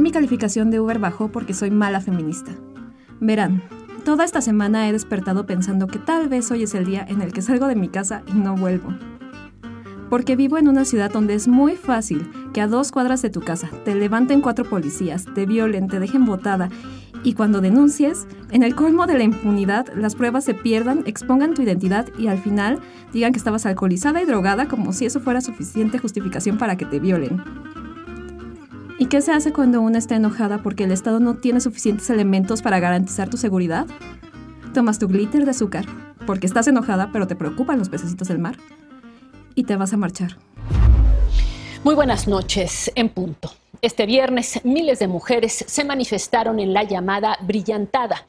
Mi calificación de Uber bajó porque soy mala feminista. Verán, toda esta semana he despertado pensando que tal vez hoy es el día en el que salgo de mi casa y no vuelvo. Porque vivo en una ciudad donde es muy fácil que a dos cuadras de tu casa te levanten cuatro policías, te violen, te dejen botada y cuando denuncies, en el colmo de la impunidad, las pruebas se pierdan, expongan tu identidad y al final digan que estabas alcoholizada y drogada como si eso fuera suficiente justificación para que te violen. ¿Y qué se hace cuando una está enojada porque el Estado no tiene suficientes elementos para garantizar tu seguridad? Tomas tu glitter de azúcar, porque estás enojada pero te preocupan los pececitos del mar, y te vas a marchar. Muy buenas noches, en punto. Este viernes miles de mujeres se manifestaron en la llamada Brillantada,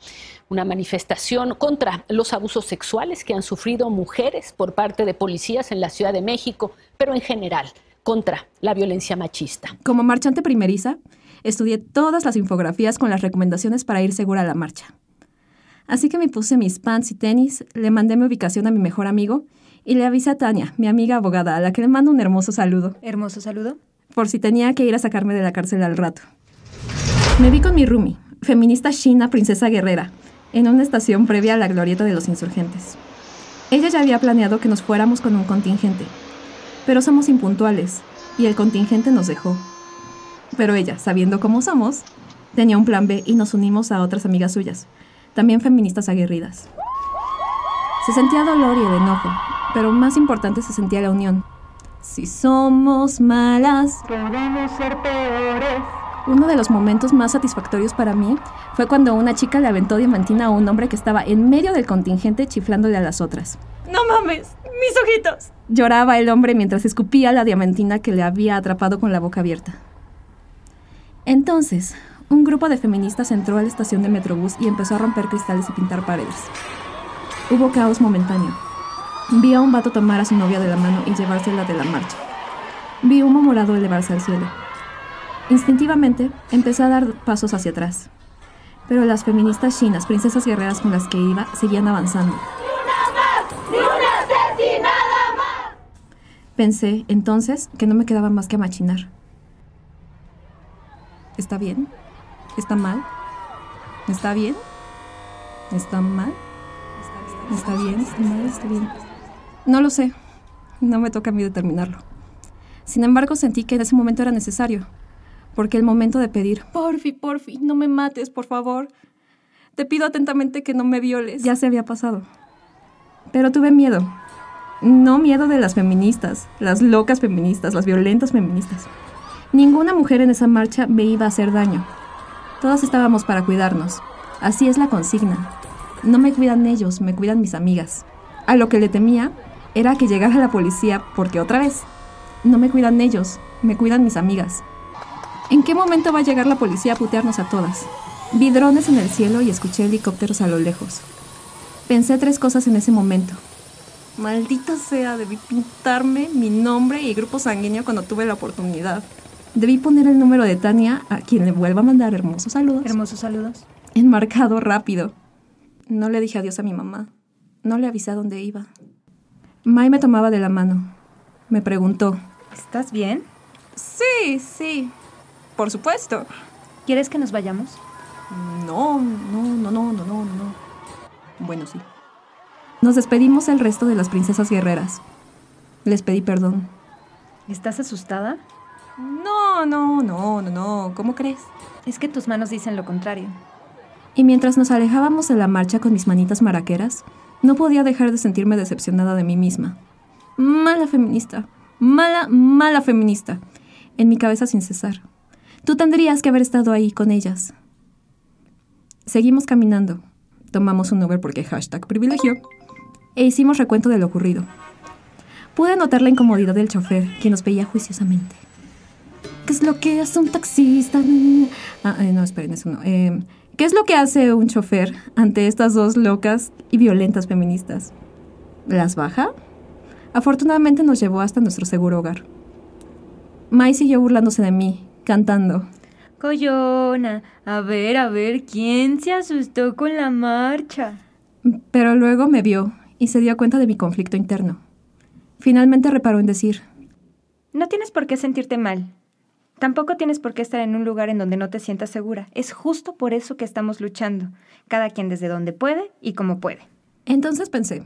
una manifestación contra los abusos sexuales que han sufrido mujeres por parte de policías en la Ciudad de México, pero en general contra la violencia machista. Como marchante primeriza, estudié todas las infografías con las recomendaciones para ir segura a la marcha. Así que me puse mis pants y tenis, le mandé mi ubicación a mi mejor amigo y le avisé a Tania, mi amiga abogada, a la que le mando un hermoso saludo. ¿Hermoso saludo? por si tenía que ir a sacarme de la cárcel al rato. Me vi con mi roomie, feminista china princesa guerrera, en una estación previa a la glorieta de los insurgentes. Ella ya había planeado que nos fuéramos con un contingente, pero somos impuntuales y el contingente nos dejó. Pero ella, sabiendo cómo somos, tenía un plan B y nos unimos a otras amigas suyas, también feministas aguerridas. Se sentía dolor y el enojo, pero más importante se sentía la unión, si somos malas, podemos ser peores. Uno de los momentos más satisfactorios para mí fue cuando una chica le aventó diamantina a un hombre que estaba en medio del contingente chiflándole a las otras. ¡No mames! ¡Mis ojitos! Lloraba el hombre mientras escupía la diamantina que le había atrapado con la boca abierta. Entonces, un grupo de feministas entró a la estación de Metrobús y empezó a romper cristales y pintar paredes. Hubo caos momentáneo. Vi a un vato tomar a su novia de la mano y llevársela de la marcha. Vi humo morado elevarse al cielo. Instintivamente empecé a dar pasos hacia atrás. Pero las feministas chinas, princesas guerreras con las que iba, seguían avanzando. Pensé entonces que no me quedaba más que machinar. ¿Está bien? ¿Está mal? ¿Está bien? ¿Está mal? ¿Está bien? ¿Está mal? ¿Está bien? No lo sé. No me toca a mí determinarlo. Sin embargo, sentí que en ese momento era necesario. Porque el momento de pedir, porfi, porfi, no me mates, por favor. Te pido atentamente que no me violes. Ya se había pasado. Pero tuve miedo. No miedo de las feministas, las locas feministas, las violentas feministas. Ninguna mujer en esa marcha me iba a hacer daño. Todas estábamos para cuidarnos. Así es la consigna. No me cuidan ellos, me cuidan mis amigas. A lo que le temía era que llegara la policía porque otra vez, no me cuidan ellos, me cuidan mis amigas. ¿En qué momento va a llegar la policía a putearnos a todas? Vi drones en el cielo y escuché helicópteros a lo lejos. Pensé tres cosas en ese momento. Maldita sea, debí pintarme mi nombre y grupo sanguíneo cuando tuve la oportunidad. Debí poner el número de Tania, a quien le vuelva a mandar hermosos saludos. Hermosos saludos. Enmarcado rápido. No le dije adiós a mi mamá. No le avisé a dónde iba. Mai me tomaba de la mano. Me preguntó. ¿Estás bien? Sí, sí. Por supuesto. ¿Quieres que nos vayamos? No, no, no, no, no, no, no. Bueno, sí. Nos despedimos el resto de las princesas guerreras. Les pedí perdón. ¿Estás asustada? No, no, no, no, no. ¿Cómo crees? Es que tus manos dicen lo contrario. Y mientras nos alejábamos de la marcha con mis manitas maraqueras, no podía dejar de sentirme decepcionada de mí misma. Mala feminista. Mala, mala feminista. En mi cabeza sin cesar. Tú tendrías que haber estado ahí con ellas. Seguimos caminando. Tomamos un Uber porque hashtag privilegio. E hicimos recuento de lo ocurrido. Pude notar la incomodidad del chofer, quien nos veía juiciosamente. ¿Qué es lo que hace un taxista? Ah, eh, no, esperen, eso no. Eh, ¿Qué es lo que hace un chofer ante estas dos locas y violentas feministas? ¿Las baja? Afortunadamente nos llevó hasta nuestro seguro hogar. Mai siguió burlándose de mí, cantando. Coyona, a ver, a ver, ¿quién se asustó con la marcha? Pero luego me vio y se dio cuenta de mi conflicto interno. Finalmente reparó en decir, No tienes por qué sentirte mal. Tampoco tienes por qué estar en un lugar en donde no te sientas segura. Es justo por eso que estamos luchando, cada quien desde donde puede y como puede. Entonces pensé,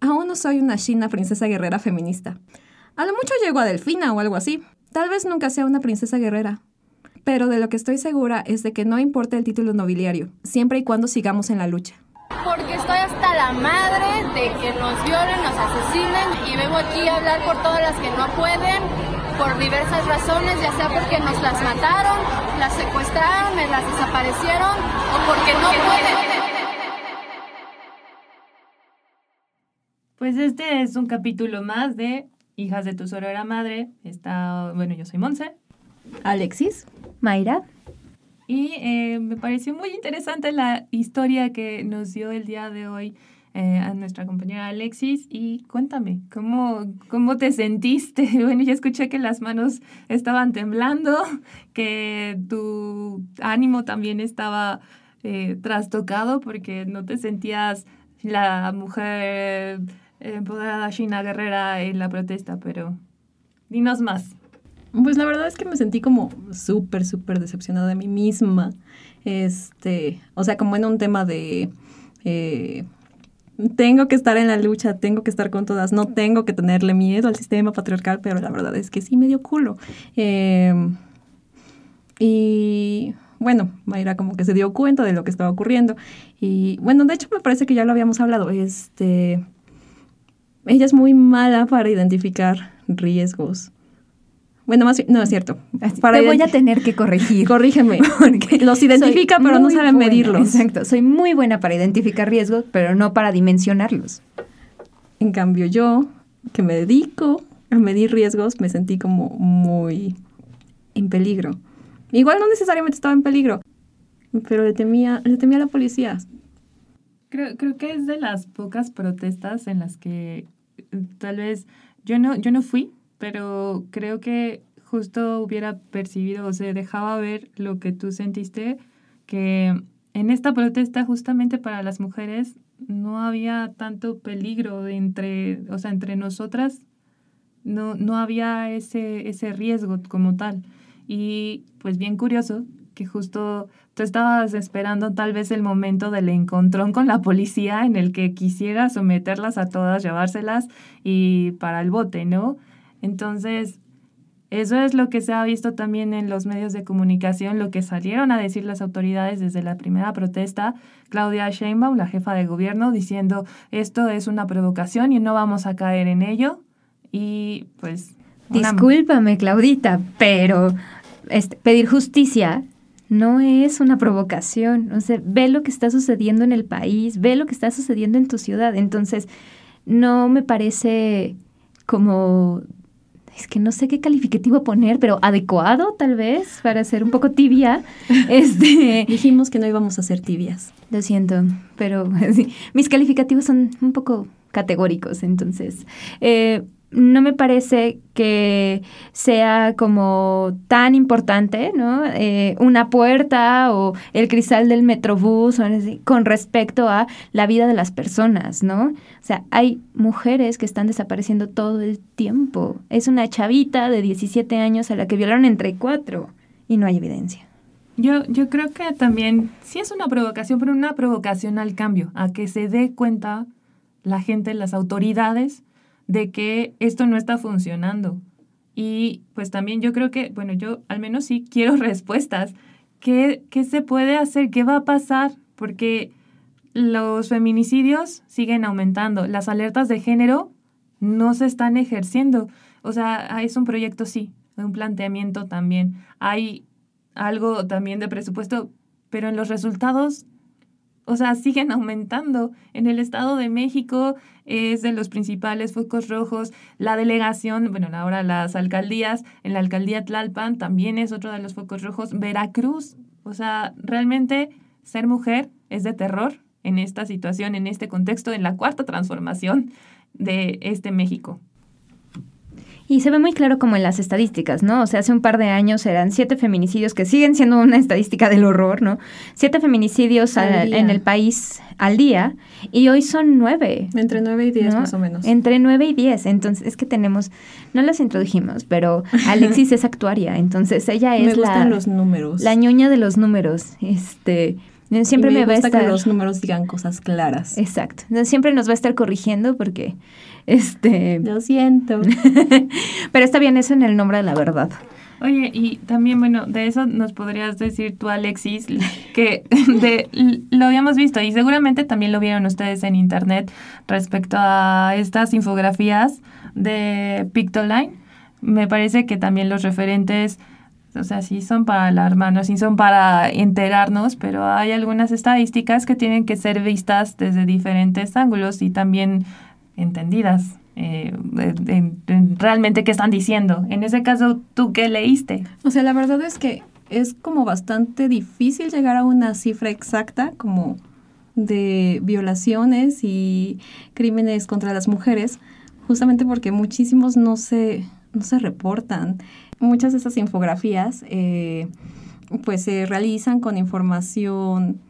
aún no soy una china princesa guerrera feminista. A lo mucho llego a Delfina o algo así. Tal vez nunca sea una princesa guerrera. Pero de lo que estoy segura es de que no importa el título nobiliario, siempre y cuando sigamos en la lucha. Porque estoy hasta la madre de que nos violen, nos asesinen y vengo aquí a hablar por todas las que no pueden, por diversas razones, ya sea porque nos las mataron, las secuestraron, me las desaparecieron o porque no pueden. Pues este es un capítulo más de Hijas de tu sorora madre. Está, bueno, yo soy Monse. Alexis. Mayra. Y eh, me pareció muy interesante la historia que nos dio el día de hoy eh, a nuestra compañera Alexis. Y cuéntame, ¿cómo, ¿cómo te sentiste? Bueno, ya escuché que las manos estaban temblando, que tu ánimo también estaba eh, trastocado porque no te sentías la mujer empoderada China Guerrera en la protesta, pero dinos más. Pues la verdad es que me sentí como súper, súper decepcionada de mí misma. Este, o sea, como en un tema de eh, tengo que estar en la lucha, tengo que estar con todas, no tengo que tenerle miedo al sistema patriarcal, pero la verdad es que sí me dio culo. Em, y bueno, Mayra como que se dio cuenta de lo que estaba ocurriendo. Y bueno, de hecho me parece que ya lo habíamos hablado. Este, ella es muy mala para identificar riesgos. Bueno, más no es cierto. Para Te voy a tener que corregir. Corrígeme. Porque los identifica, pero no saben medirlos. Exacto. Soy muy buena para identificar riesgos, pero no para dimensionarlos. En cambio, yo, que me dedico a medir riesgos, me sentí como muy en peligro. Igual no necesariamente estaba en peligro, pero le temía, le temía a la policía. Creo, creo que es de las pocas protestas en las que tal vez yo no, yo no fui, pero creo que justo hubiera percibido o se dejaba ver lo que tú sentiste, que en esta protesta justamente para las mujeres no había tanto peligro entre, o sea, entre nosotras, no, no había ese, ese riesgo como tal. Y pues bien curioso que justo tú estabas esperando tal vez el momento del encontrón con la policía en el que quisiera someterlas a todas, llevárselas y para el bote, ¿no? Entonces, eso es lo que se ha visto también en los medios de comunicación, lo que salieron a decir las autoridades desde la primera protesta. Claudia Sheinbaum, la jefa de gobierno, diciendo esto es una provocación y no vamos a caer en ello. Y pues... Discúlpame, Claudita, pero este, pedir justicia no es una provocación. O sea, ve lo que está sucediendo en el país, ve lo que está sucediendo en tu ciudad. Entonces, no me parece como es que no sé qué calificativo poner, pero adecuado tal vez para ser un poco tibia. Este, Dijimos que no íbamos a ser tibias. Lo siento, pero mis calificativos son un poco categóricos, entonces. Eh, no me parece que sea como tan importante, ¿no? Eh, una puerta o el cristal del metrobús con respecto a la vida de las personas, ¿no? O sea, hay mujeres que están desapareciendo todo el tiempo. Es una chavita de 17 años a la que violaron entre cuatro y no hay evidencia. Yo, yo creo que también sí es una provocación, pero una provocación al cambio, a que se dé cuenta la gente, las autoridades, de que esto no está funcionando. Y pues también yo creo que, bueno, yo al menos sí quiero respuestas. ¿Qué, qué se puede hacer? ¿Qué va a pasar? Porque los feminicidios siguen aumentando, las alertas de género no se están ejerciendo. O sea, es un proyecto, sí, un planteamiento también. Hay algo también de presupuesto, pero en los resultados o sea, siguen aumentando. En el Estado de México es de los principales focos rojos. La delegación, bueno, ahora las alcaldías, en la alcaldía Tlalpan también es otro de los focos rojos. Veracruz, o sea, realmente ser mujer es de terror en esta situación, en este contexto, en la cuarta transformación de este México. Y se ve muy claro como en las estadísticas, ¿no? O sea, hace un par de años eran siete feminicidios, que siguen siendo una estadística del horror, ¿no? Siete feminicidios en el país al día, y hoy son nueve. Entre nueve y diez, más o menos. Entre nueve y diez. Entonces, es que tenemos, no las introdujimos, pero Alexis es actuaria, entonces ella es me gustan los números. La ñoña de los números. Este. Siempre me, me, gusta va a que los números digan cosas claras. Exacto. Siempre nos va a estar corrigiendo porque este. Lo siento. Pero está bien, eso en el nombre de la verdad. Oye, y también, bueno, de eso nos podrías decir tú, Alexis, que de, lo habíamos visto y seguramente también lo vieron ustedes en internet respecto a estas infografías de Pictoline. Me parece que también los referentes, o sea, sí son para alarmarnos, sí son para enterarnos, pero hay algunas estadísticas que tienen que ser vistas desde diferentes ángulos y también entendidas. Eh, realmente qué están diciendo. En ese caso, ¿tú qué leíste? O sea, la verdad es que es como bastante difícil llegar a una cifra exacta como de violaciones y crímenes contra las mujeres, justamente porque muchísimos no se, no se reportan. Muchas de esas infografías eh, pues se realizan con información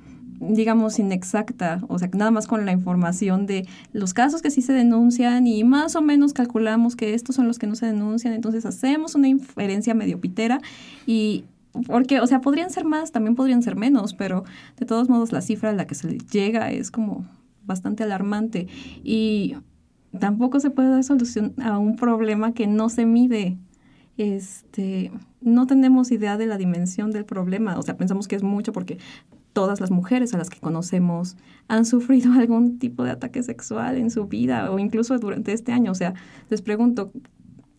digamos, inexacta, o sea, nada más con la información de los casos que sí se denuncian y más o menos calculamos que estos son los que no se denuncian, entonces hacemos una inferencia medio pitera y porque, o sea, podrían ser más, también podrían ser menos, pero de todos modos la cifra a la que se llega es como bastante alarmante y tampoco se puede dar solución a un problema que no se mide. Este, no tenemos idea de la dimensión del problema, o sea, pensamos que es mucho porque todas las mujeres a las que conocemos han sufrido algún tipo de ataque sexual en su vida o incluso durante este año. O sea, les pregunto,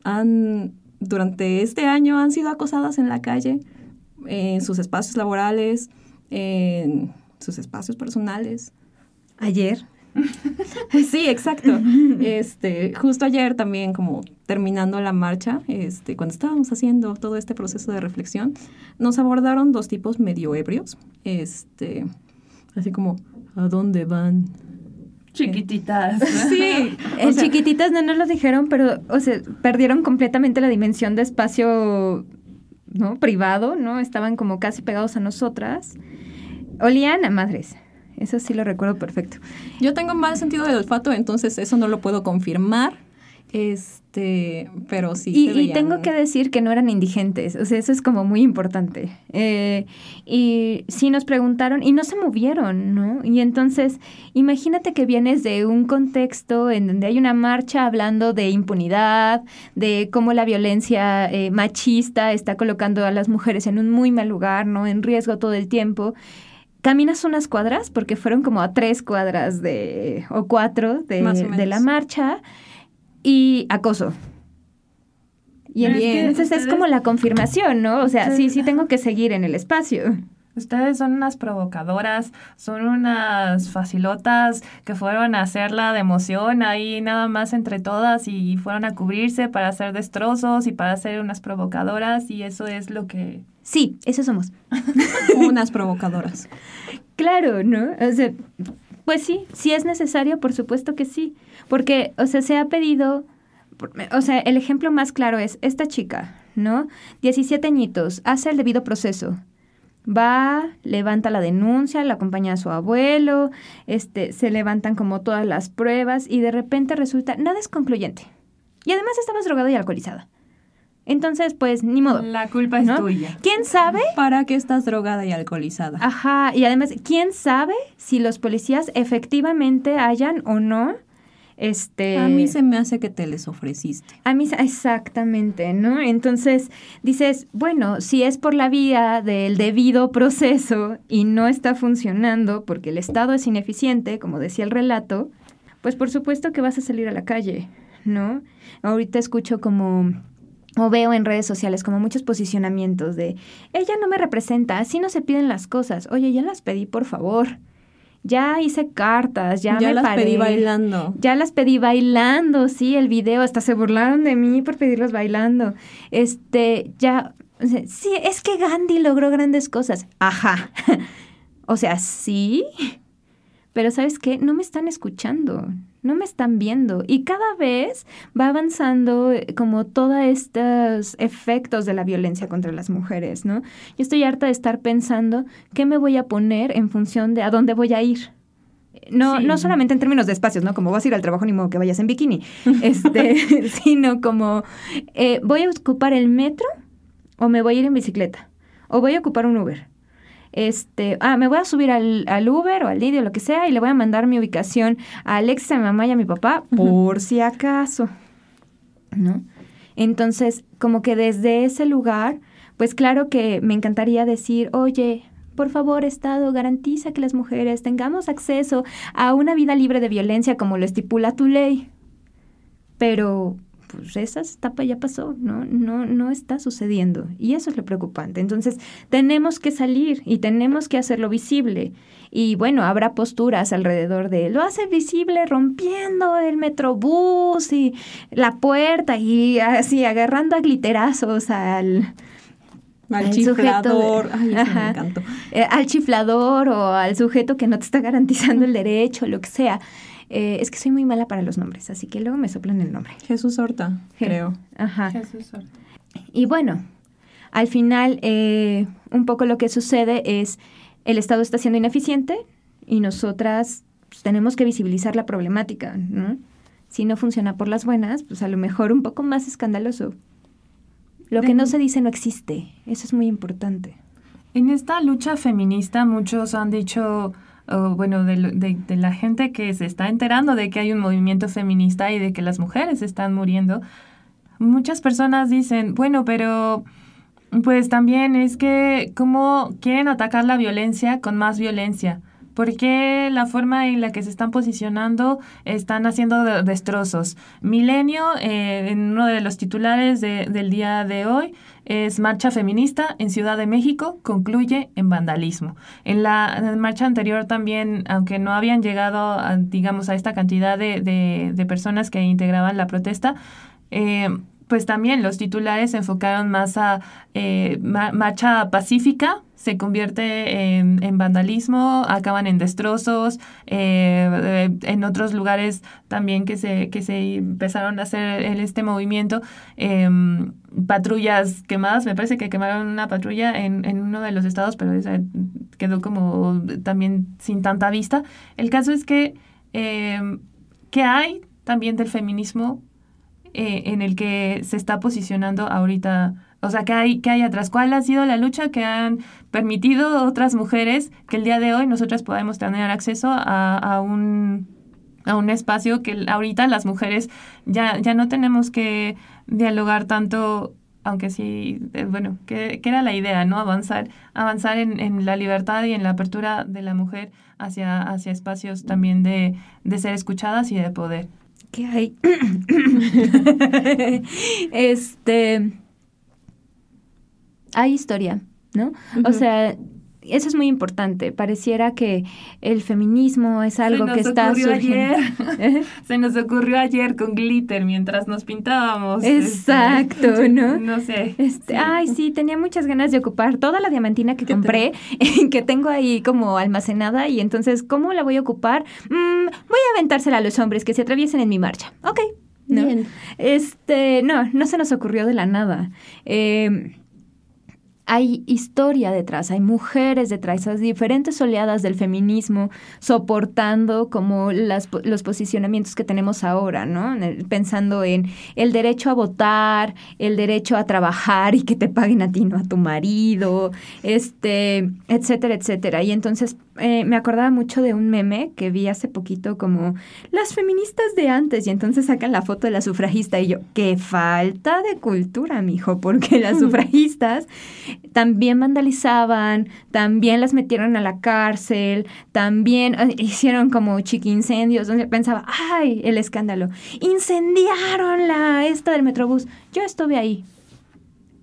¿han, durante este año han sido acosadas en la calle, en sus espacios laborales, en sus espacios personales? Ayer. sí, exacto. Este, justo ayer también, como terminando la marcha, este, cuando estábamos haciendo todo este proceso de reflexión, nos abordaron dos tipos medio ebrios, este, así como, ¿a dónde van? Chiquititas. Sí, el chiquititas no nos lo dijeron, pero, o sea, perdieron completamente la dimensión de espacio, ¿no? Privado, ¿no? Estaban como casi pegados a nosotras. Olían a madres. Eso sí lo recuerdo perfecto. Yo tengo mal sentido del olfato, entonces eso no lo puedo confirmar. Este, pero sí. Y, tengo que decir que no eran indigentes, o sea, eso es como muy importante. Eh, y sí nos preguntaron y no se movieron, ¿no? Y entonces, imagínate que vienes de un contexto en donde hay una marcha hablando de impunidad, de cómo la violencia eh, machista está colocando a las mujeres en un muy mal lugar, ¿no? En riesgo todo el tiempo caminas unas cuadras, porque fueron como a tres cuadras de, o cuatro de, de la marcha, y acoso. Y entonces es como la confirmación, ¿no? O sea, sí, sí tengo que seguir en el espacio. Ustedes son unas provocadoras, son unas facilotas que fueron a hacerla de emoción ahí nada más entre todas y fueron a cubrirse para hacer destrozos y para ser unas provocadoras y eso es lo que Sí, eso somos. Unas provocadoras. Claro, ¿no? O sea, pues sí, si es necesario, por supuesto que sí. Porque, o sea, se ha pedido, o sea, el ejemplo más claro es esta chica, ¿no? 17 añitos, hace el debido proceso. Va, levanta la denuncia, la acompaña a su abuelo, este, se levantan como todas las pruebas y de repente resulta, nada es concluyente. Y además estabas drogada y alcoholizada. Entonces, pues, ni modo. La culpa es tuya. ¿Quién sabe? ¿Para qué estás drogada y alcoholizada? Ajá, y además, ¿quién sabe si los policías efectivamente hayan o no este, a mí se me hace que te les ofreciste. A mí, exactamente, ¿no? Entonces dices, bueno, si es por la vía del debido proceso y no está funcionando porque el Estado es ineficiente, como decía el relato, pues por supuesto que vas a salir a la calle, ¿no? Ahorita escucho como o veo en redes sociales como muchos posicionamientos de, ella no me representa, así no se piden las cosas. Oye, ya las pedí, por favor. Ya hice cartas, ya, ya las pedí bailando. Ya las pedí bailando, sí, el video, hasta se burlaron de mí por pedirlos bailando. Este, ya, sí, es que Gandhi logró grandes cosas. Ajá. o sea, sí, pero ¿sabes qué? No me están escuchando, no me están viendo. Y cada vez va avanzando eh, como todos estos efectos de la violencia contra las mujeres, ¿no? Yo estoy harta de estar pensando qué me voy a poner en función de a dónde voy a ir. No, no solamente en términos de espacios, ¿no? Como vas a ir al trabajo, ni modo que vayas en bikini. Este, sino como eh, voy a ocupar el metro o me voy a ir en bicicleta. O voy a ocupar un Uber este, ah, me voy a subir al, Uber o al Didi o lo que sea y le voy a mandar mi ubicación a Alexa, a mi mamá y a mi papá por si acaso, ¿no? Entonces, como que desde ese lugar, pues claro que me encantaría decir, oye, por favor, Estado, garantiza que las mujeres tengamos acceso a una vida libre de violencia como lo estipula tu ley. Pero pues esa etapa ya pasó, ¿no? No, no está sucediendo. Y eso es lo preocupante. Entonces, tenemos que salir y tenemos que hacerlo visible. Y bueno, habrá posturas alrededor de lo hace visible rompiendo el metrobús y la puerta y así agarrando a gliterazos al, al, chiflador, eh, al chiflador o al sujeto que no te está garantizando el derecho, lo que sea. Eh, es que soy muy mala para los nombres, así que luego me soplan el nombre. Jesús Horta, creo. Ajá. Y bueno, al final, eh, un poco lo que sucede es el Estado está siendo ineficiente y nosotras pues, tenemos que visibilizar la problemática, ¿no? Si no funciona por las buenas, pues a lo mejor un poco más escandaloso. Lo que no se dice no existe. Eso es muy importante. En esta lucha feminista muchos han dicho bueno, de, de, la gente que se está enterando de que hay un movimiento feminista y de que las mujeres están muriendo, muchas personas dicen, bueno, pero pues también es que cómo quieren atacar la violencia con más violencia. Porque la forma en la que se están posicionando están haciendo destrozos? Milenio, eh, en uno de los titulares del día de hoy, es Marcha Feminista en Ciudad de México, concluye en vandalismo. En la, marcha anterior también, aunque no habían llegado, a, digamos, a esta cantidad de, de, personas que integraban la protesta, eh, pues también los titulares se enfocaron más a eh, marcha pacífica, se convierte en, vandalismo, acaban en destrozos, eh, en otros lugares también que se, que se empezaron a hacer en este movimiento, em, patrullas quemadas, me parece que quemaron una patrulla en, en uno de los estados, pero quedó como también sin tanta vista. El caso es que, em, que hay también del feminismo eh, en el que se está posicionando ahorita o sea, ¿qué hay, qué hay atrás? ¿Cuál ha sido la lucha que han permitido otras mujeres que el día de hoy nosotras podemos tener acceso a, un, a un espacio que ahorita las mujeres ya, ya no tenemos que dialogar tanto aunque sí, eh, bueno, que, era la idea, ¿no? Avanzar, avanzar en, en, la libertad y en la apertura de la mujer hacia, hacia espacios también de, de ser escuchadas y de poder. ¿Qué hay? este hay historia, ¿no? O sea, eso es muy importante. Pareciera que el feminismo es algo que está surgiendo. Ayer. Se nos ocurrió ayer con glitter mientras nos pintábamos. Este, Exacto, ¿no? No sé. Este, Ay, sí, tenía muchas ganas de ocupar toda la diamantina que compré, que tengo ahí como almacenada, y entonces, ¿cómo la voy a ocupar? Mm, voy a aventársela a los hombres que se atraviesen en mi marcha. Ok. ¿no? Bien. Este, no, no se nos ocurrió de la nada. Eh, hay historia detrás, hay mujeres detrás, esas diferentes oleadas del feminismo soportando como las, los posicionamientos que tenemos ahora, ¿no? Pensando en el derecho a votar, el derecho a trabajar y que te paguen a ti, no a tu marido, este, etcétera, etcétera. Y entonces eh, me acordaba mucho de un meme que vi hace poquito como las feministas de antes y entonces sacan la foto de la sufragista y yo, qué falta de cultura, mijo, porque las sufragistas también vandalizaban, también las metieron a la cárcel, también eh, hicieron como chiquincendios donde pensaba, ay, el escándalo, incendiaron la esta del Metrobús. Yo estuve ahí.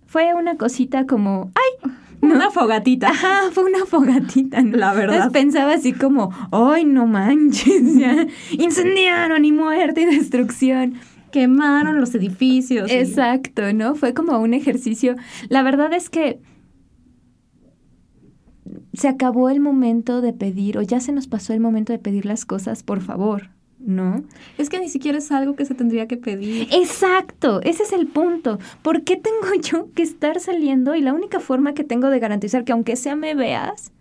Fue una cosita como, ay, una fogatita. Ajá, fue una fogatita. La verdad. Entonces pensaba así como, ¡ay, no manches! Ya, incendiaron y muerte y destrucción. Quemaron los edificios. Exacto, ¿no? Fue como un ejercicio. La verdad es que se acabó el momento de pedir o ya se nos pasó el momento de pedir las cosas, por favor, ¿no? Es que ni siquiera es algo que se tendría que pedir. Exacto, ese es el punto. ¿Por qué tengo yo que estar saliendo y la única forma que tengo de garantizar que aunque sea me veas,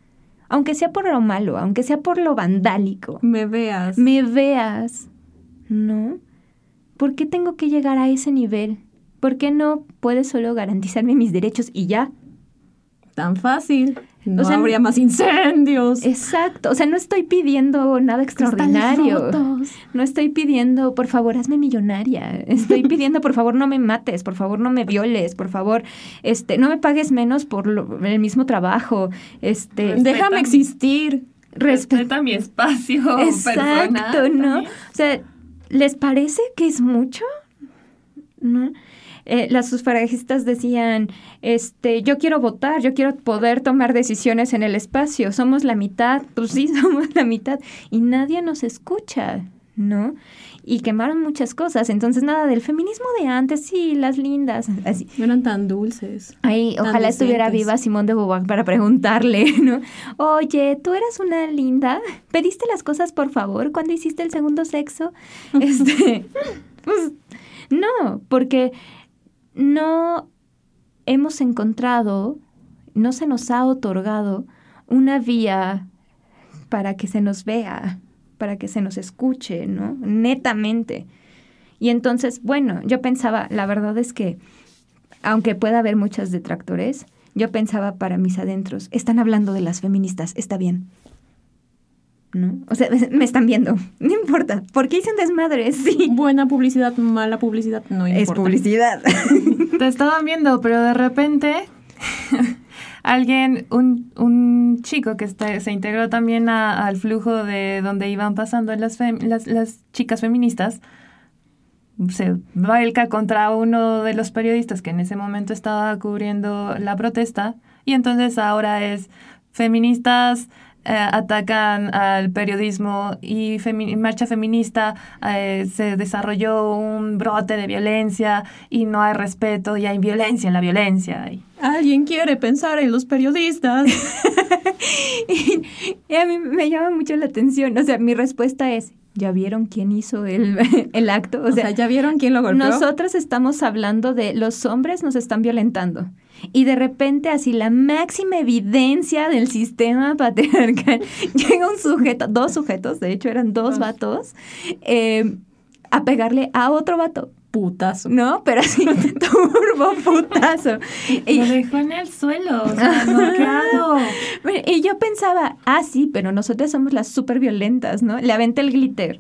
aunque sea por lo malo, aunque sea por lo vandálico, me veas, me veas, ¿no? ¿Por qué tengo que llegar a ese nivel? ¿Por qué no puedes solo garantizarme mis derechos y ya? Tan fácil. No habría más incendios. Exacto. O sea, no estoy pidiendo nada extraordinario. No estoy pidiendo, por favor, hazme millonaria. Estoy pidiendo, por favor, no me mates, por favor, no me violes, por favor, este, no me pagues menos por el mismo trabajo. Este, déjame existir. Respeta mi espacio. Exacto, ¿no? O sea, ¿les parece que es mucho? ¿No? Eh, las sufragistas decían, este, yo quiero votar, yo quiero poder tomar decisiones en el espacio, somos la mitad, pues sí, somos la mitad, y nadie nos escucha, ¿no? Y quemaron muchas cosas, entonces nada del feminismo de antes, sí, las lindas, así. No eran tan dulces. Ay, ojalá estuviera viva Simón de Beauvoir para preguntarle, ¿no? Oye, tú eras una linda, ¿pediste las cosas por favor cuando hiciste el segundo sexo? Este, pues no, porque no hemos encontrado, no se nos ha otorgado una vía para que se nos vea, para que se nos escuche, ¿no? Netamente. Y entonces, bueno, yo pensaba, la verdad es que, aunque pueda haber muchas detractores, yo pensaba para mis adentros, están hablando de las feministas, está bien. ¿No? O sea, me están viendo, no importa. ¿Por qué hice un desmadre? Sí. Buena publicidad, mala publicidad, no importa. Es publicidad. Te estaban viendo, pero de repente alguien, un, un chico que se integró también al flujo de donde iban pasando las, las, las chicas feministas, se vuelca contra uno de los periodistas que en ese momento estaba cubriendo la protesta y entonces ahora es feministas eh, atacan al periodismo y marcha feminista eh, se desarrolló un brote de violencia y no hay respeto y hay violencia en la violencia. Alguien quiere pensar en los periodistas. y, a mí me llama mucho la atención. O sea, mi respuesta es, ¿Ya vieron quién hizo el, el acto? O, sea, ¿ya vieron quién lo golpeó? Nosotros estamos hablando de los hombres nos están violentando. Y de repente, así la máxima evidencia del sistema patriarcal, llega un sujeto, dos sujetos, de hecho eran dos vatos, eh, a pegarle a otro vato putazo, ¿no? Pero así, turbo putazo. Y lo dejó en el suelo, o sea, Y yo pensaba, ah, sí, pero nosotras somos las súper violentas, ¿no? Le aventé el glitter.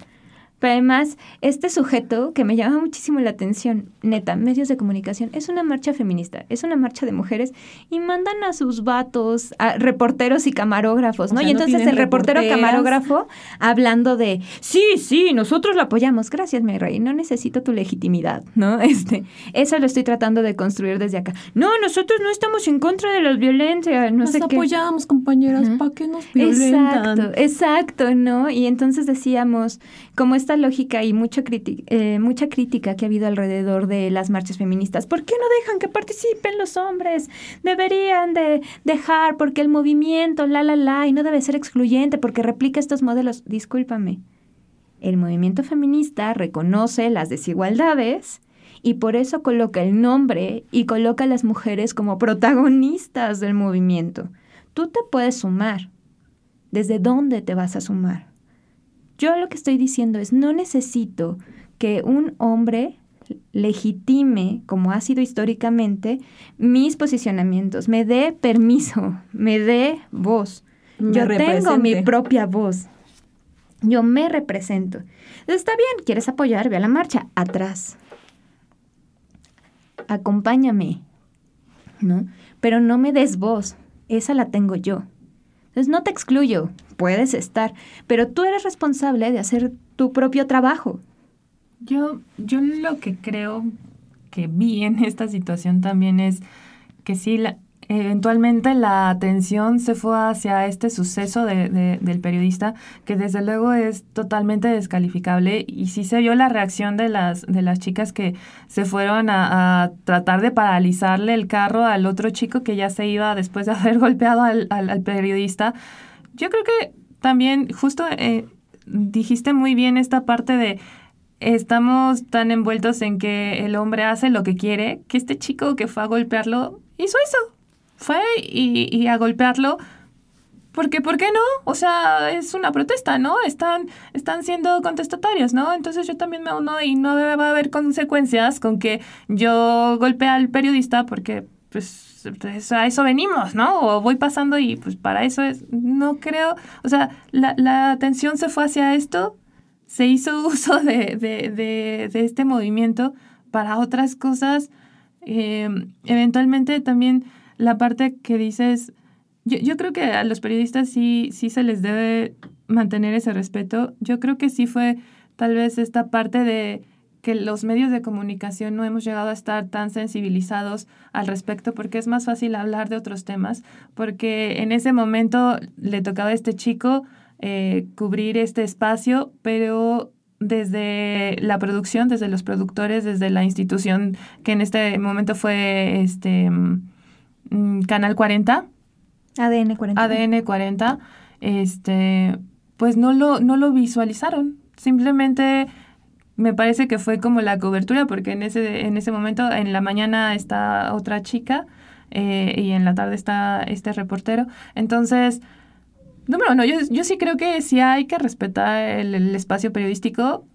Pero además, este sujeto que me llama muchísimo la atención, neta, medios de comunicación, es una marcha feminista, es una marcha de mujeres y mandan a sus vatos, a reporteros y camarógrafos, ¿no? y entonces el reportero camarógrafo hablando de, sí, sí, nosotros lo apoyamos, gracias, mi rey, no necesito tu legitimidad, ¿no? Este, eso lo estoy tratando de construir desde acá. No, nosotros no estamos en contra de la violencia, no sé qué. apoyamos, compañeras, ¿para qué nos violentan? Exacto, exacto, ¿no? Y entonces decíamos, como lógica y mucha, eh, mucha crítica que ha habido alrededor de las marchas feministas. ¿Por qué no dejan que participen los hombres? Deberían de dejar porque el movimiento, la, la, la, y no debe ser excluyente porque replica estos modelos. Discúlpame. El movimiento feminista reconoce las desigualdades y por eso coloca el nombre y coloca a las mujeres como protagonistas del movimiento. Tú te puedes sumar. ¿Desde dónde te vas a sumar? Yo lo que estoy diciendo es, no necesito que un hombre legitime, como ha sido históricamente, mis posicionamientos, me dé permiso, me dé voz. Yo tengo mi propia voz. Yo me represento. Está bien, ¿quieres apoyar? Ve a la marcha. Atrás. Acompáñame. ¿No? Pero no me des voz. Esa la tengo yo. Entonces no te excluyo, puedes estar, pero tú eres responsable de hacer tu propio trabajo. Yo, yo lo que creo que vi en esta situación también es que sí, eventualmente la atención se fue hacia este suceso de, del periodista, que desde luego es totalmente descalificable, y sí se vio la reacción de las, de las chicas que se fueron a, tratar de paralizarle el carro al otro chico que ya se iba después de haber golpeado al, al, periodista. Yo creo que también justo eh, dijiste muy bien esta parte de estamos tan envueltos en que el hombre hace lo que quiere, que este chico que fue a golpearlo hizo eso. Fue y, a golpearlo. Porque, ¿por qué no? O sea, es una protesta, ¿no? Están, están siendo contestatarios, ¿no? Entonces yo también me uno y no va a haber consecuencias con que yo golpee al periodista porque, pues, pues, a eso venimos, ¿no? O voy pasando y, pues, para eso es, no creo, o sea, la, la atención se fue hacia esto, se hizo uso de, de, de, de este movimiento para otras cosas eh, eventualmente también la parte que dices, yo, yo, creo que a los periodistas sí, sí se les debe mantener ese respeto. Yo creo que sí fue tal vez esta parte de que los medios de comunicación no hemos llegado a estar tan sensibilizados al respecto porque es más fácil hablar de otros temas, porque en ese momento le tocaba a este chico eh, cubrir este espacio, pero desde la producción, desde los productores, desde la institución que en este momento fue este mm, Canal 40. ADN 40. ADN 40. Este, pues no lo, no lo visualizaron. Simplemente me parece que fue como la cobertura, porque en ese, en ese momento, en la mañana está otra chica eh, y en la tarde está este reportero. Entonces, Número uno, yo, yo sí creo que sí hay que respetar el, espacio periodístico.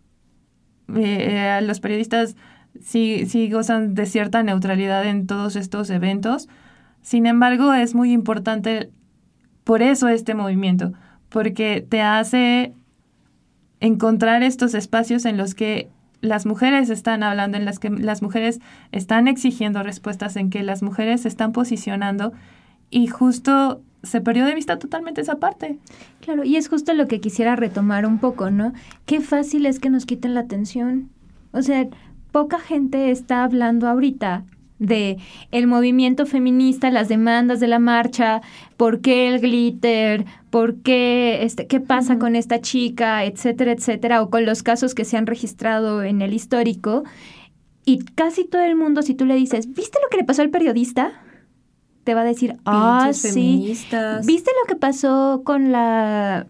Eh, los periodistas sí, sí gozan de cierta neutralidad en todos estos eventos. Sin embargo, es muy importante por eso este movimiento, porque te hace encontrar estos espacios en los que las mujeres están hablando, en las que las mujeres están exigiendo respuestas, en que las mujeres se están posicionando y justo se perdió de vista totalmente esa parte. Claro, y es justo lo que quisiera retomar un poco, ¿no? Qué fácil es que nos quiten la atención. O sea, poca gente está hablando ahorita de el movimiento feminista, las demandas de la marcha, por qué el glitter, por qué este, qué pasa con esta chica, etcétera, etcétera, o con los casos que se han registrado en el histórico. Y casi todo el mundo, si tú le dices, ¿viste lo que le pasó al periodista? te va a decir, ah, sí, ¿viste lo que pasó con la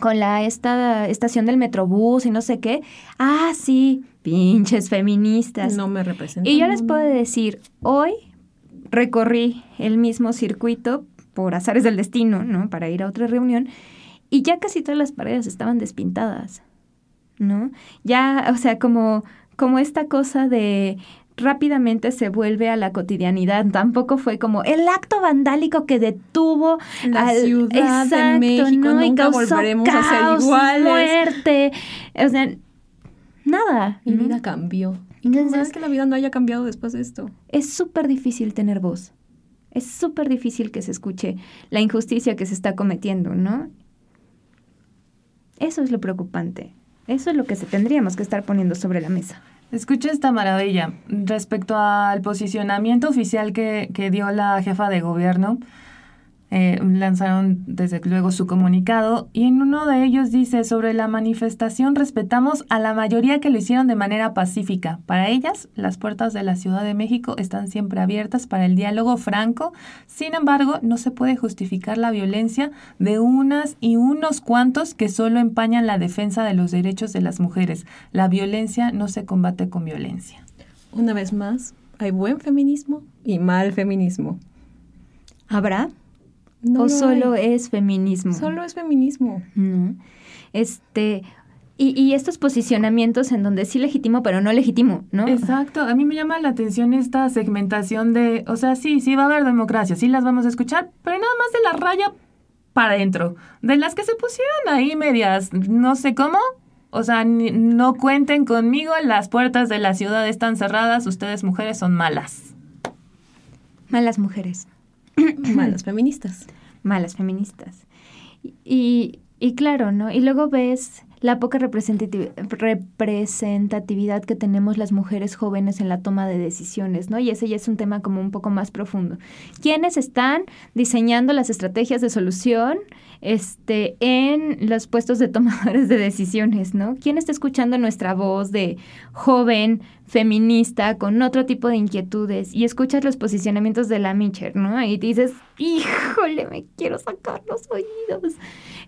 con la esta estación del Metrobús y no sé qué? Ah, sí, pinches feministas. No me representan. Y yo les puedo decir, hoy recorrí el mismo circuito por azares del destino, ¿no? Para ir a otra reunión y ya casi todas las paredes estaban despintadas, ¿no? Ya, o sea, como como esta cosa de rápidamente se vuelve a la cotidianidad. Tampoco fue como el acto vandálico que detuvo la ciudad de México. ¿no? Nunca volveremos a ser iguales. Muerte. O sea, nada. Mi vida cambió. Entonces, es que la vida no haya cambiado después de esto. Es súper difícil tener voz. Es súper difícil que se escuche la injusticia que se está cometiendo, ¿no? Eso es lo preocupante. Eso es lo que se tendríamos que estar poniendo sobre la mesa. Escucha esta maravilla. Respecto al posicionamiento oficial que, que dio la jefa de gobierno, eh, lanzaron desde luego su comunicado y en uno de ellos dice sobre la manifestación respetamos a la mayoría que lo hicieron de manera pacífica. Para ellas, las puertas de la Ciudad de México están siempre abiertas para el diálogo franco. Sin embargo, no se puede justificar la violencia de unas y unos cuantos que solo empañan la defensa de los derechos de las mujeres. La violencia no se combate con violencia. Una vez más, hay buen feminismo y mal feminismo. ¿Habrá? ¿O solo es feminismo? Solo es feminismo. Este, y, y, estos posicionamientos en donde sí legítimo, pero no legítimo, ¿no? Exacto. A mí me llama la atención esta segmentación de, o sea, sí, sí va a haber democracia, sí las vamos a escuchar, pero nada más de la raya para adentro. De las que se pusieron ahí medias, no sé cómo. O sea, no cuenten conmigo, las puertas de la ciudad están cerradas, ustedes mujeres son malas. Malas mujeres. Malas feministas. Malas feministas. Y, y claro, ¿no? Y luego ves la poca representatividad que tenemos las mujeres jóvenes en la toma de decisiones, ¿no? Y ese ya es un tema como un poco más profundo. ¿Quiénes están diseñando las estrategias de solución este, en los puestos de tomadores de decisiones, ¿no? ¿Quién está escuchando nuestra voz de joven, feminista, con otro tipo de inquietudes? Y escuchas los posicionamientos de la Mitcher, ¿no? Y dices, híjole, me quiero sacar los oídos.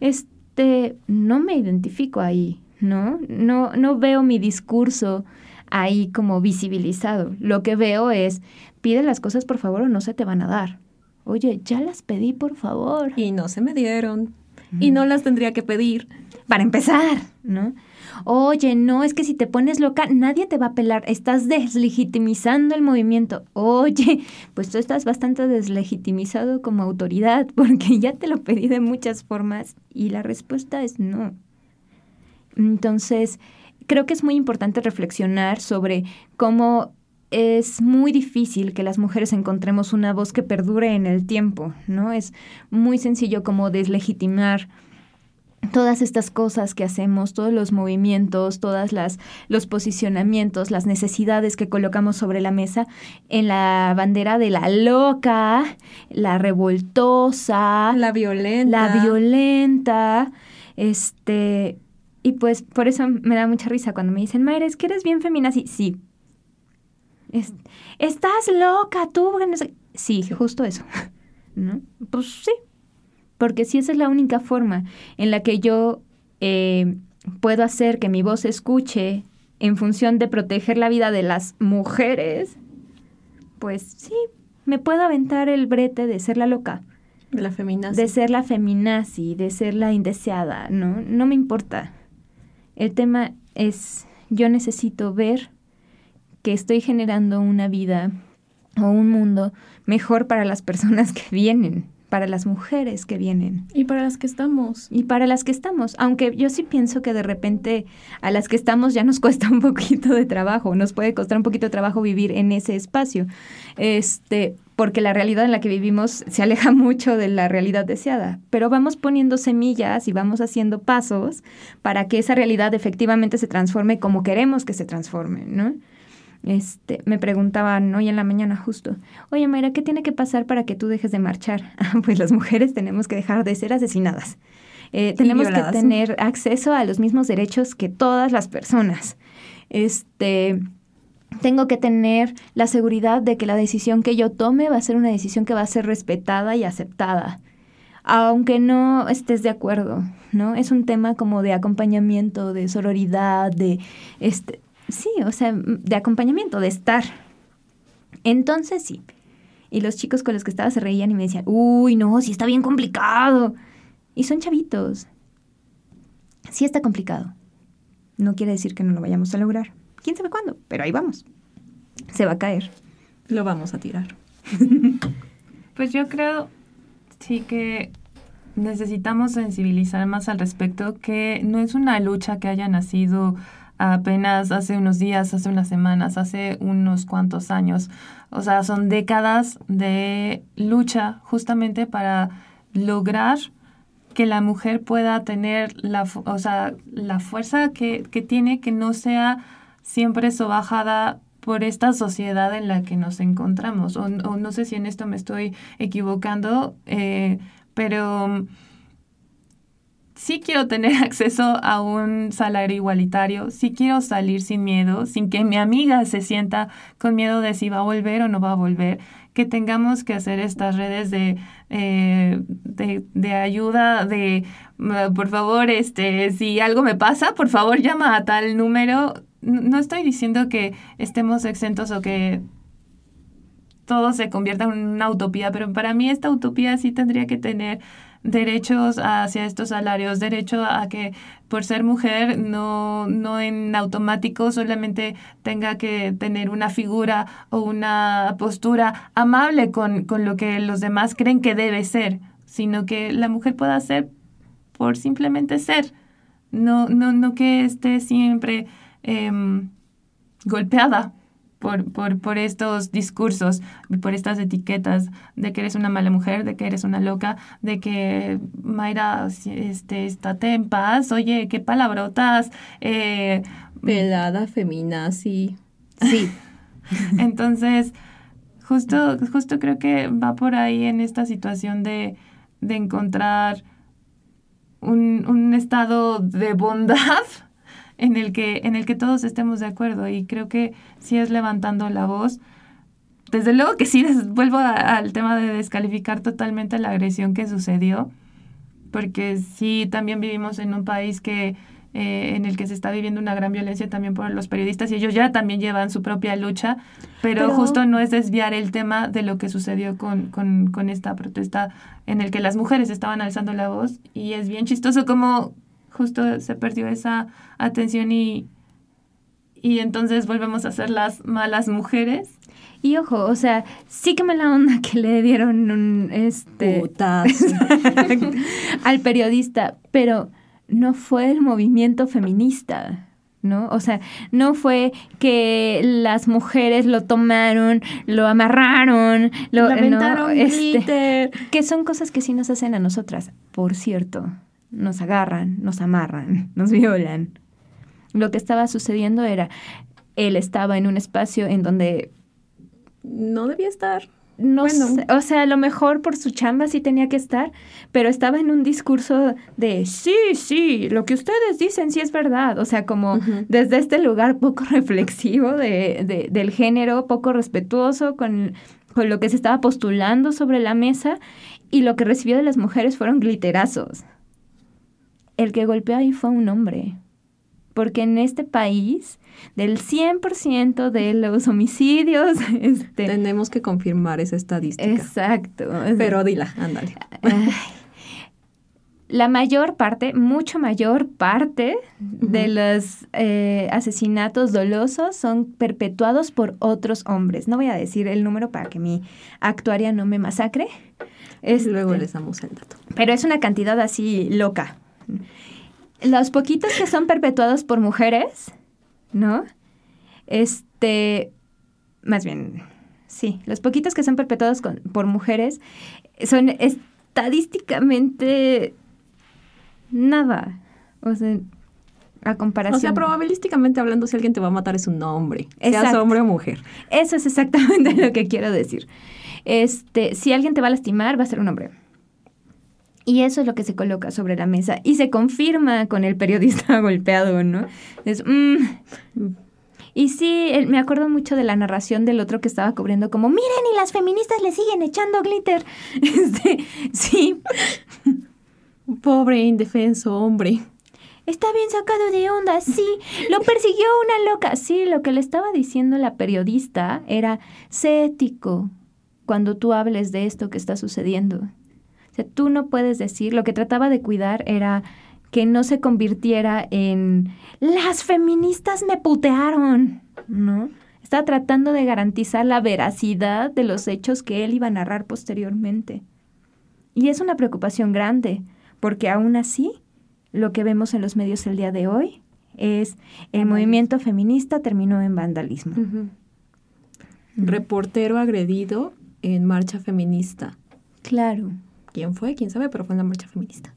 Este, no me identifico ahí, ¿no? No, no veo mi discurso ahí como visibilizado. Lo que veo es, pide las cosas por favor o no se te van a dar. Oye, ya las pedí, por favor. Y no se me dieron. Y no las tendría que pedir. Para empezar, ¿no? Oye, no, es que si te pones loca, nadie te va a pelar. Estás deslegitimizando el movimiento. Oye, pues tú estás bastante deslegitimizado como autoridad porque ya te lo pedí de muchas formas y la respuesta es no. Entonces, creo que es muy importante reflexionar sobre cómo es muy difícil que las mujeres encontremos una voz que perdure en el tiempo, ¿no? Es muy sencillo como deslegitimar todas estas cosas que hacemos, todos los movimientos, todas las los posicionamientos, las necesidades que colocamos sobre la mesa en la bandera de la loca, la revoltosa, la violenta, la violenta, este y pues por eso me da mucha risa cuando me dicen, Mayra, es que eres bien feminazi. Sí, estás loca tú. Sí, justo eso. ¿No? Pues sí. Porque si esa es la única forma en la que yo eh, puedo hacer que mi voz se escuche en función de proteger la vida de las mujeres, pues sí, me puedo aventar el brete de ser la loca. De la feminazi. De ser la feminazi, de ser la indeseada, ¿no? No me importa. El tema es, yo necesito ver que estoy generando una vida o un mundo mejor para las personas que vienen, para las mujeres que vienen. Y para las que estamos. Y para las que estamos. Aunque yo sí pienso que de repente a las que estamos ya nos cuesta un poquito de trabajo, nos puede costar un poquito de trabajo vivir en ese espacio. Este, porque la realidad en la que vivimos se aleja mucho de la realidad deseada. Pero vamos poniendo semillas y vamos haciendo pasos para que esa realidad efectivamente se transforme como queremos que se transforme, ¿no? Este, me preguntaban hoy en la mañana justo, oye Mayra, ¿qué tiene que pasar para que tú dejes de marchar? pues las mujeres tenemos que dejar de ser asesinadas. Eh, tenemos que tener acceso a los mismos derechos que todas las personas. Este, tengo que tener la seguridad de que la decisión que yo tome va a ser una decisión que va a ser respetada y aceptada aunque no estés de acuerdo, ¿no? Es un tema como de acompañamiento, de sororidad, de este Sí, o sea, de acompañamiento, de estar. Entonces sí. Y los chicos con los que estaba se reían y me decían, uy, no, sí está bien complicado. Y son chavitos. Sí está complicado. No quiere decir que no lo vayamos a lograr. ¿Quién sabe cuándo? Pero ahí vamos. Se va a caer. Lo vamos a tirar. pues yo creo, sí que necesitamos sensibilizar más al respecto, que no es una lucha que haya nacido apenas hace unos días, hace unas semanas, hace unos cuantos años. O sea, son décadas de lucha justamente para lograr que la mujer pueda tener la, o sea, la fuerza que, que tiene, que no sea siempre sobajada por esta sociedad en la que nos encontramos. O, no sé si en esto me estoy equivocando, eh, pero sí quiero tener acceso a un salario igualitario, sí quiero salir sin miedo, sin que mi amiga se sienta con miedo de si va a volver o no va a volver, que tengamos que hacer estas redes de, eh, de, ayuda, de mm, por favor, este, si algo me pasa, por favor llama a tal número. No estoy diciendo que estemos exentos o que todo se convierta en una utopía, pero para mí esta utopía sí tendría que tener derechos hacia estos salarios, derecho a que por ser mujer no, no en automático solamente tenga que tener una figura o una postura amable con, con lo que los demás creen que debe ser, sino que la mujer pueda ser por simplemente ser, no, no, no que esté siempre em, golpeada por, por, por estos discursos, por estas etiquetas de que eres una mala mujer, de que eres una loca, de que Mayra, este, estate en paz, oye, qué palabrotas. Eh, Pelada, femina, sí. Sí. Entonces, justo, justo creo que va por ahí en esta situación de, de encontrar un, un estado de bondad en el que, en el que todos estemos de acuerdo. Y creo que sí es levantando la voz. Desde luego que sí, vuelvo a- al tema de descalificar totalmente la agresión que sucedió, porque sí, también vivimos en un país que eh, en el que se está viviendo una gran violencia también por los periodistas y ellos ya también llevan su propia lucha, pero, Pero- justo no es desviar el tema de lo que sucedió con, con, con esta protesta en el que las mujeres estaban alzando la voz y es bien chistoso como justo se perdió esa atención y, y entonces volvemos a ser las malas mujeres. Y ojo, o sea, sí que me la onda que le dieron un este al periodista, pero no fue el movimiento feminista, ¿no? O sea, no fue que las mujeres lo tomaron, lo amarraron, lo no, este, que son cosas que sí nos hacen a nosotras, por cierto. Nos agarran, nos amarran, nos violan. Lo que estaba sucediendo era, él estaba en un espacio en donde No debía estar. no Bueno. sé, o sea, a lo mejor por su chamba sí tenía que estar, pero estaba en un discurso de sí, sí, lo que ustedes dicen sí es verdad. O sea, como desde este lugar poco reflexivo de, de- del género, poco respetuoso con, con lo que se estaba postulando sobre la mesa, y lo que recibió de las mujeres fueron glitterazos. El que golpeó ahí fue un hombre. Porque en este país, del 100% de los homicidios, este, Tenemos que confirmar esa estadística. Exacto. Pero dila, ándale. Ay. La mayor parte, mucho mayor parte de los eh, asesinatos dolosos son perpetuados por otros hombres. No voy a decir el número para que mi actuaria no me masacre. Este, Luego les damos el dato. pero es una cantidad así loca. Los poquitos que son perpetuados por mujeres, ¿no? Este, más bien, sí, los poquitos que son perpetuados con- por mujeres son estadísticamente nada. O sea, a comparación. O sea, probabilísticamente hablando, si alguien te va a matar es un hombre. Seas Exacto. hombre o mujer. Eso es exactamente lo que quiero decir. Este, si alguien te va a lastimar, va a ser un hombre. Y eso es lo que se coloca sobre la mesa y se confirma con el periodista golpeado, ¿no? Es, mm. Y sí, me acuerdo mucho de la narración del otro que estaba cubriendo como, miren, y las feministas le siguen echando glitter. Este, sí, Pobre, indefenso hombre. Está bien sacado de onda, sí. Lo persiguió una loca. Sí, lo que le estaba diciendo la periodista era, sé ético cuando tú hables de esto que está sucediendo. O sea, tú no puedes decir, lo que trataba de cuidar era que no se convirtiera en, las feministas me putearon, ¿no? Estaba tratando de garantizar la veracidad de los hechos que él iba a narrar posteriormente. Y es una preocupación grande, porque aún así lo que vemos en los medios el día de hoy es el movimiento feminista terminó en vandalismo. Ujú. Reportero agredido en marcha feminista. Claro. ¿Quién fue? ¿Quién sabe? Pero fue en la marcha feminista.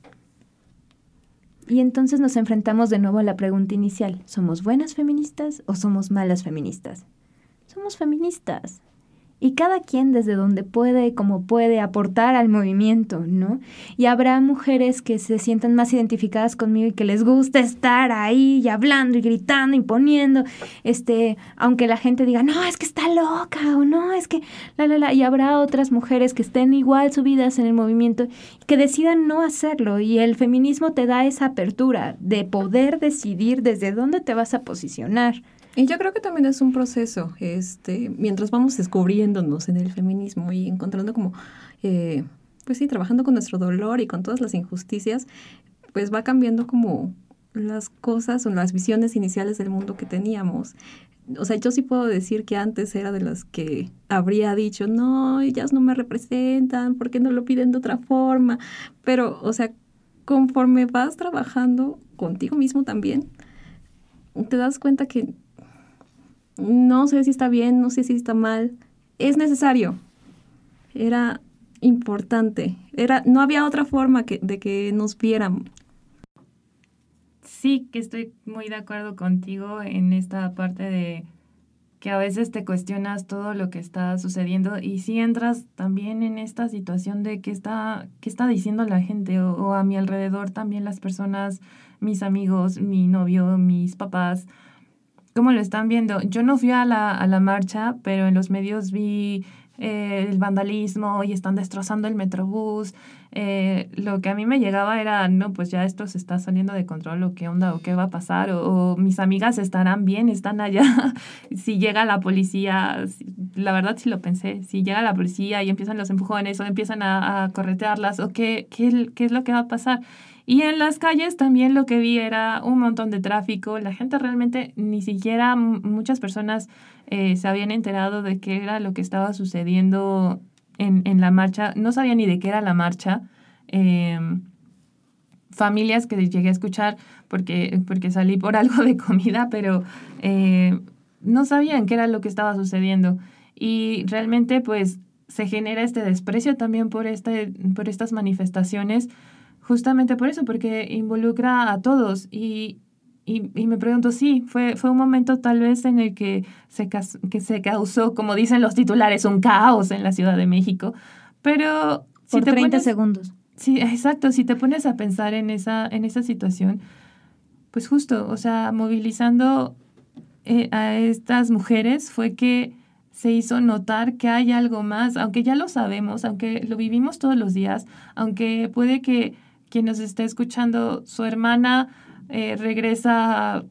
Y entonces nos enfrentamos de nuevo a la pregunta inicial. ¿Somos buenas feministas o somos malas feministas? Somos feministas. Y cada quien desde donde puede, como puede, aportar al movimiento, ¿no? Y habrá mujeres que se sientan más identificadas conmigo y que les gusta estar ahí y hablando y gritando y poniendo, este, aunque la gente diga, no, es que está loca o no, es que, la, la, la. Y habrá otras mujeres que estén igual subidas en el movimiento que decidan no hacerlo. Y el feminismo te da esa apertura de poder decidir desde dónde te vas a posicionar. Y yo creo que también es un proceso, este, mientras vamos descubriéndonos en el feminismo y encontrando como, eh, pues sí, trabajando con nuestro dolor y con todas las injusticias, pues va cambiando como las cosas o las visiones iniciales del mundo que teníamos. O sea, yo sí puedo decir que antes era de las que habría dicho, no, ellas no me representan, ¿por qué no lo piden de otra forma? Pero, o sea, conforme vas trabajando contigo mismo también, te das cuenta que no sé si está bien, no sé si está mal, es necesario. Era importante. Era, no había otra forma que, de que nos vieran. Sí, que estoy muy de acuerdo contigo en esta parte de que a veces te cuestionas todo lo que está sucediendo y si entras también en esta situación de qué está, qué está diciendo la gente o, o, a mi alrededor también las personas, mis amigos, mi novio, mis papás, cómo lo están viendo. Yo no fui a la, a la marcha, pero en los medios vi eh, el vandalismo y están destrozando el metrobús. Eh, lo que a mí me llegaba era, no, pues ya esto se está saliendo de control, o qué onda, o qué va a pasar, o, mis amigas estarán bien, están allá. si llega la policía, la verdad sí lo pensé, si llega la policía y empiezan los empujones o empiezan a, a corretearlas, o qué, qué, qué es lo que va a pasar. Y en las calles también lo que vi era un montón de tráfico. La gente realmente, ni siquiera muchas personas eh, se habían enterado de qué era lo que estaba sucediendo en, en la marcha. No sabían ni de qué era la marcha. Em, familias que llegué a escuchar porque, porque salí por algo de comida, pero eh, no sabían qué era lo que estaba sucediendo. Y realmente pues se genera este desprecio también por, este, por estas manifestaciones justamente por eso, porque involucra a todos y, y, y, me pregunto, sí, fue, fue un momento tal vez en el que se, que se causó, como dicen los titulares, un caos en la Ciudad de México, pero... Por si te 30 segundos. Sí, exacto, si te pones a pensar en esa, en esa situación, pues justo, o sea, movilizando eh, a estas mujeres fue que se hizo notar que hay algo más, aunque ya lo sabemos, aunque lo vivimos todos los días, aunque puede que quien nos esté escuchando, su hermana eh, regresa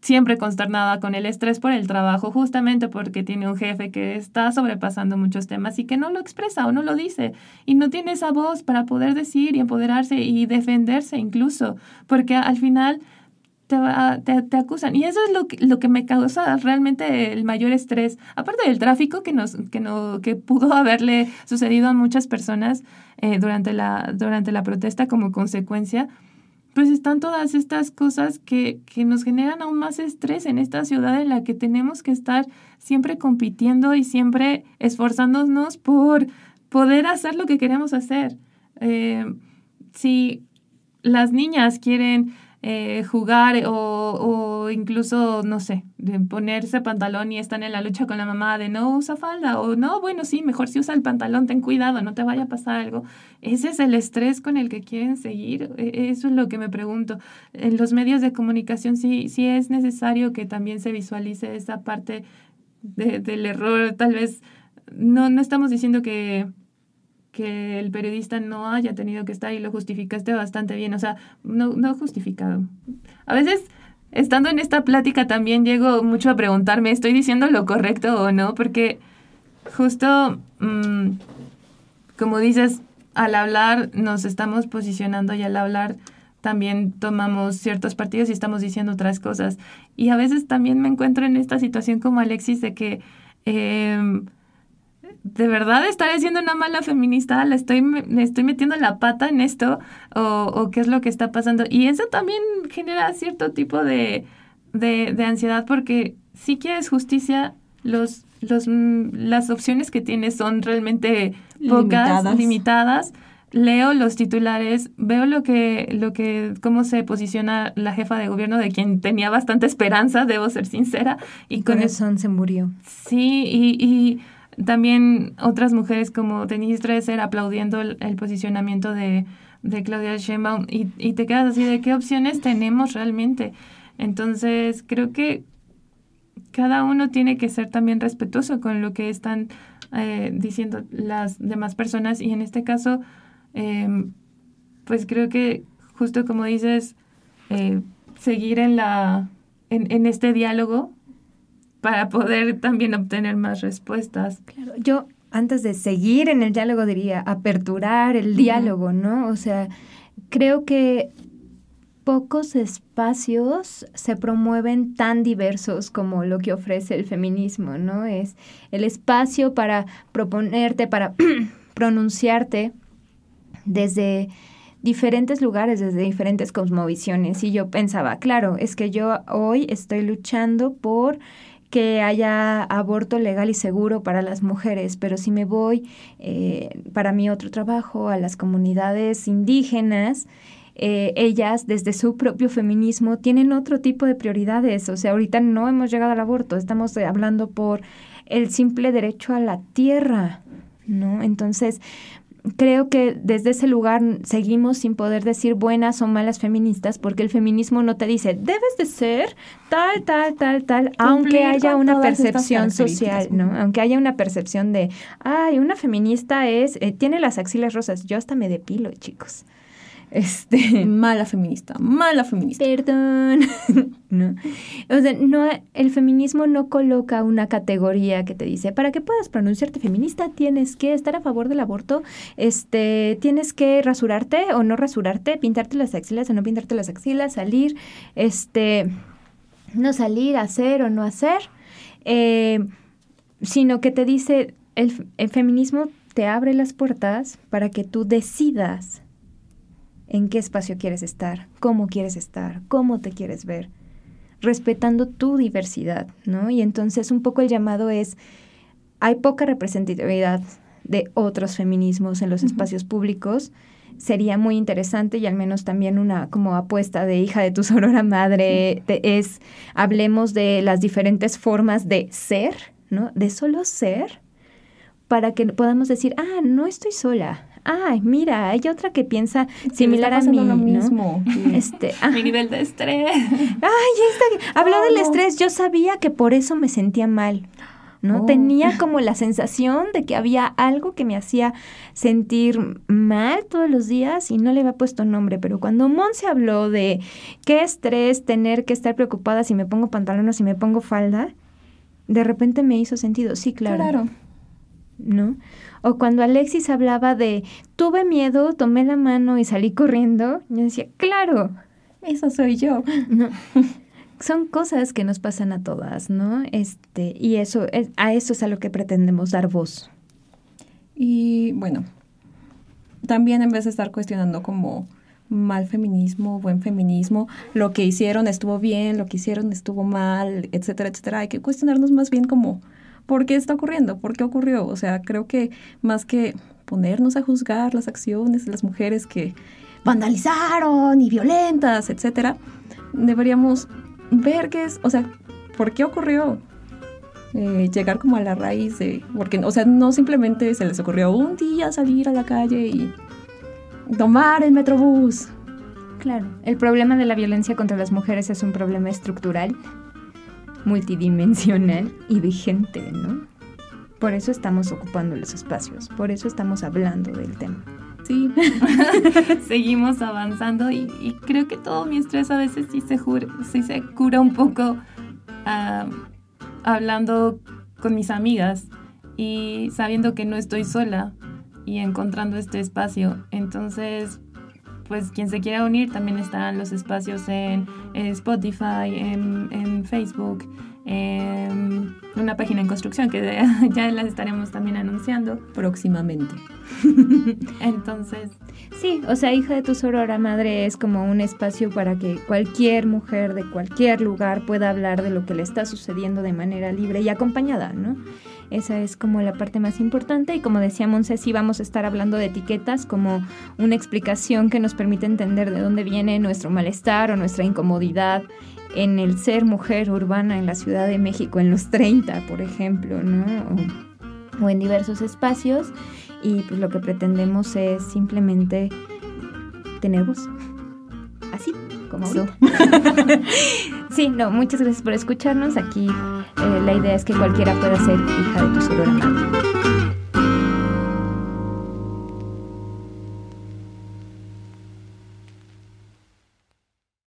siempre consternada con el estrés por el trabajo, justamente porque tiene un jefe que está sobrepasando muchos temas y que no lo expresa o no lo dice. Y no tiene esa voz para poder decir y empoderarse y defenderse incluso, porque al final te, te, acusan. Y eso es lo que, lo que me causa realmente el mayor estrés. Aparte del tráfico que, nos, que, no, que pudo haberle sucedido a muchas personas eh, durante, la, durante la protesta como consecuencia, pues están todas estas cosas que, que nos generan aún más estrés en esta ciudad en la que tenemos que estar siempre compitiendo y siempre esforzándonos por poder hacer lo que queremos hacer. Eh, si las niñas quieren eh, jugar o, o, incluso, no sé, de ponerse pantalón y están en la lucha con la mamá de no usa falda o no, bueno, sí, mejor si usa el pantalón, ten cuidado, no te vaya a pasar algo. Ese es el estrés con el que quieren seguir. E, eso es lo que me pregunto. En los medios de comunicación sí, es necesario que también se visualice esa parte de, del error. Tal vez no, no estamos diciendo que que el periodista no haya tenido que estar y lo justificaste bastante bien, o sea, no, no justificado. A veces, estando en esta plática, también llego mucho a preguntarme, ¿estoy diciendo lo correcto o no? Porque justo, mmm, como dices, al hablar nos estamos posicionando y al hablar también tomamos ciertos partidos y estamos diciendo otras cosas. Y a veces también me encuentro en esta situación como Alexis de que... Eh, ¿de verdad estaré siendo una mala feminista? ¿Le estoy, estoy metiendo la pata en esto? ¿O, ¿O, qué es lo que está pasando? Y eso también genera cierto tipo de, de, de ansiedad porque si quieres justicia, los, los, las opciones que tienes son realmente pocas, limitadas. limitadas. Leo los titulares, veo lo que, lo que, cómo se posiciona la jefa de gobierno, de quien tenía bastante esperanza, debo ser sincera. Y, con corazón se murió. Sí, y, y también otras mujeres como Denise Dresser aplaudiendo el, posicionamiento de, de, Claudia Sheinbaum y, y, te quedas así de qué opciones tenemos realmente. Entonces, creo que cada uno tiene que ser también respetuoso con lo que están eh, diciendo las demás personas y en este caso, eh, pues creo que justo como dices, eh, seguir en, la, en, en este diálogo para poder también obtener más respuestas. Claro, yo antes de seguir en el diálogo diría aperturar el diálogo, ¿no? O sea, creo que pocos espacios se promueven tan diversos como lo que ofrece el feminismo, ¿no? Es el espacio para proponerte, para pronunciarte desde diferentes lugares, desde diferentes cosmovisiones. Y yo pensaba, claro, es que yo hoy estoy luchando por que haya aborto legal y seguro para las mujeres, pero si me voy eh, para mi otro trabajo a las comunidades indígenas, eh, ellas desde su propio feminismo tienen otro tipo de prioridades. O sea, ahorita no hemos llegado al aborto, estamos hablando por el simple derecho a la tierra, ¿no? Entonces, creo que desde ese lugar seguimos sin poder decir buenas o malas feministas porque el feminismo no te dice debes de ser tal, tal, tal, tal, aunque haya una percepción social, ¿no? Aunque haya una percepción de, ay, una feminista es, eh, tiene las axilas rosas, yo hasta me depilo, chicos. Este, mala feminista, mala feminista. Perdón. no. O sea, no, el feminismo no coloca una categoría que te dice, para que puedas pronunciarte feminista, tienes que estar a favor del aborto, este, tienes que rasurarte o no rasurarte, pintarte las axilas o no pintarte las axilas, salir, este, no salir, hacer o no hacer, eh, sino que te dice, el, el feminismo te abre las puertas para que tú decidas en qué espacio quieres estar, cómo quieres estar, cómo te quieres ver, respetando tu diversidad, ¿no? Y entonces un poco el llamado es, hay poca representatividad de otros feminismos en los espacios públicos, sería muy interesante y al menos también una como apuesta de hija de tu sorora madre es hablemos de las diferentes formas de ser, ¿no? De solo ser para que podamos decir, ah, no estoy sola, ay, mira, hay otra que piensa similar a mí, lo mismo. Este, Mi nivel de estrés. Ay, habló del estrés, yo sabía que por eso me sentía mal. ¿no? Oh. Tenía como la sensación de que había algo que me hacía sentir mal todos los días y no le había puesto nombre, pero cuando se habló de qué estrés tener que estar preocupada si me pongo pantalón o si me pongo falda, de repente me hizo sentido, sí, claro. Claro. ¿No? O cuando Alexis hablaba de tuve miedo, tomé la mano y salí corriendo, yo decía, claro, eso soy yo. Son cosas que nos pasan a todas, ¿no? Este, y eso, a eso es a lo que pretendemos dar voz. Y bueno, también en vez de estar cuestionando como mal feminismo, buen feminismo, lo que hicieron estuvo bien, lo que hicieron estuvo mal, etcétera, etcétera, hay que cuestionarnos más bien como ¿Por qué está ocurriendo? ¿Por qué ocurrió? O sea, creo que más que ponernos a juzgar las acciones de las mujeres que vandalizaron y violentas, etcétera, deberíamos ver qué es, o sea, ¿por qué ocurrió? Eh, llegar como a la raíz de, porque, o sea, no simplemente se les ocurrió un día salir a la calle y tomar el metrobús. Claro, el problema de la violencia contra las mujeres es un problema estructural multidimensional y vigente, ¿no? Por eso estamos ocupando los espacios, por eso estamos hablando del tema. Sí, seguimos avanzando y, creo que todo mi estrés a veces sí se, sí se cura un poco hablando con mis amigas y sabiendo que no estoy sola y encontrando este espacio. Entonces, pues quien se quiera unir también están los espacios en, Spotify, en, Facebook, en una página en construcción que ya las estaremos también anunciando próximamente. Entonces, sí, o sea, hija de tu sorora madre es como un espacio para que cualquier mujer de cualquier lugar pueda hablar de lo que le está sucediendo de manera libre y acompañada, ¿no? Esa es como la parte más importante y como decía Monse, sí vamos a estar hablando de etiquetas como una explicación que nos permite entender de dónde viene nuestro malestar o nuestra incomodidad en el ser mujer urbana en la Ciudad de México en los 30, por ejemplo, ¿no? O, en diversos espacios y pues lo que pretendemos es simplemente tener voz. Así como sí, no, muchas gracias por escucharnos. Aquí eh, la idea es que cualquiera pueda ser hija de tu sorora madre.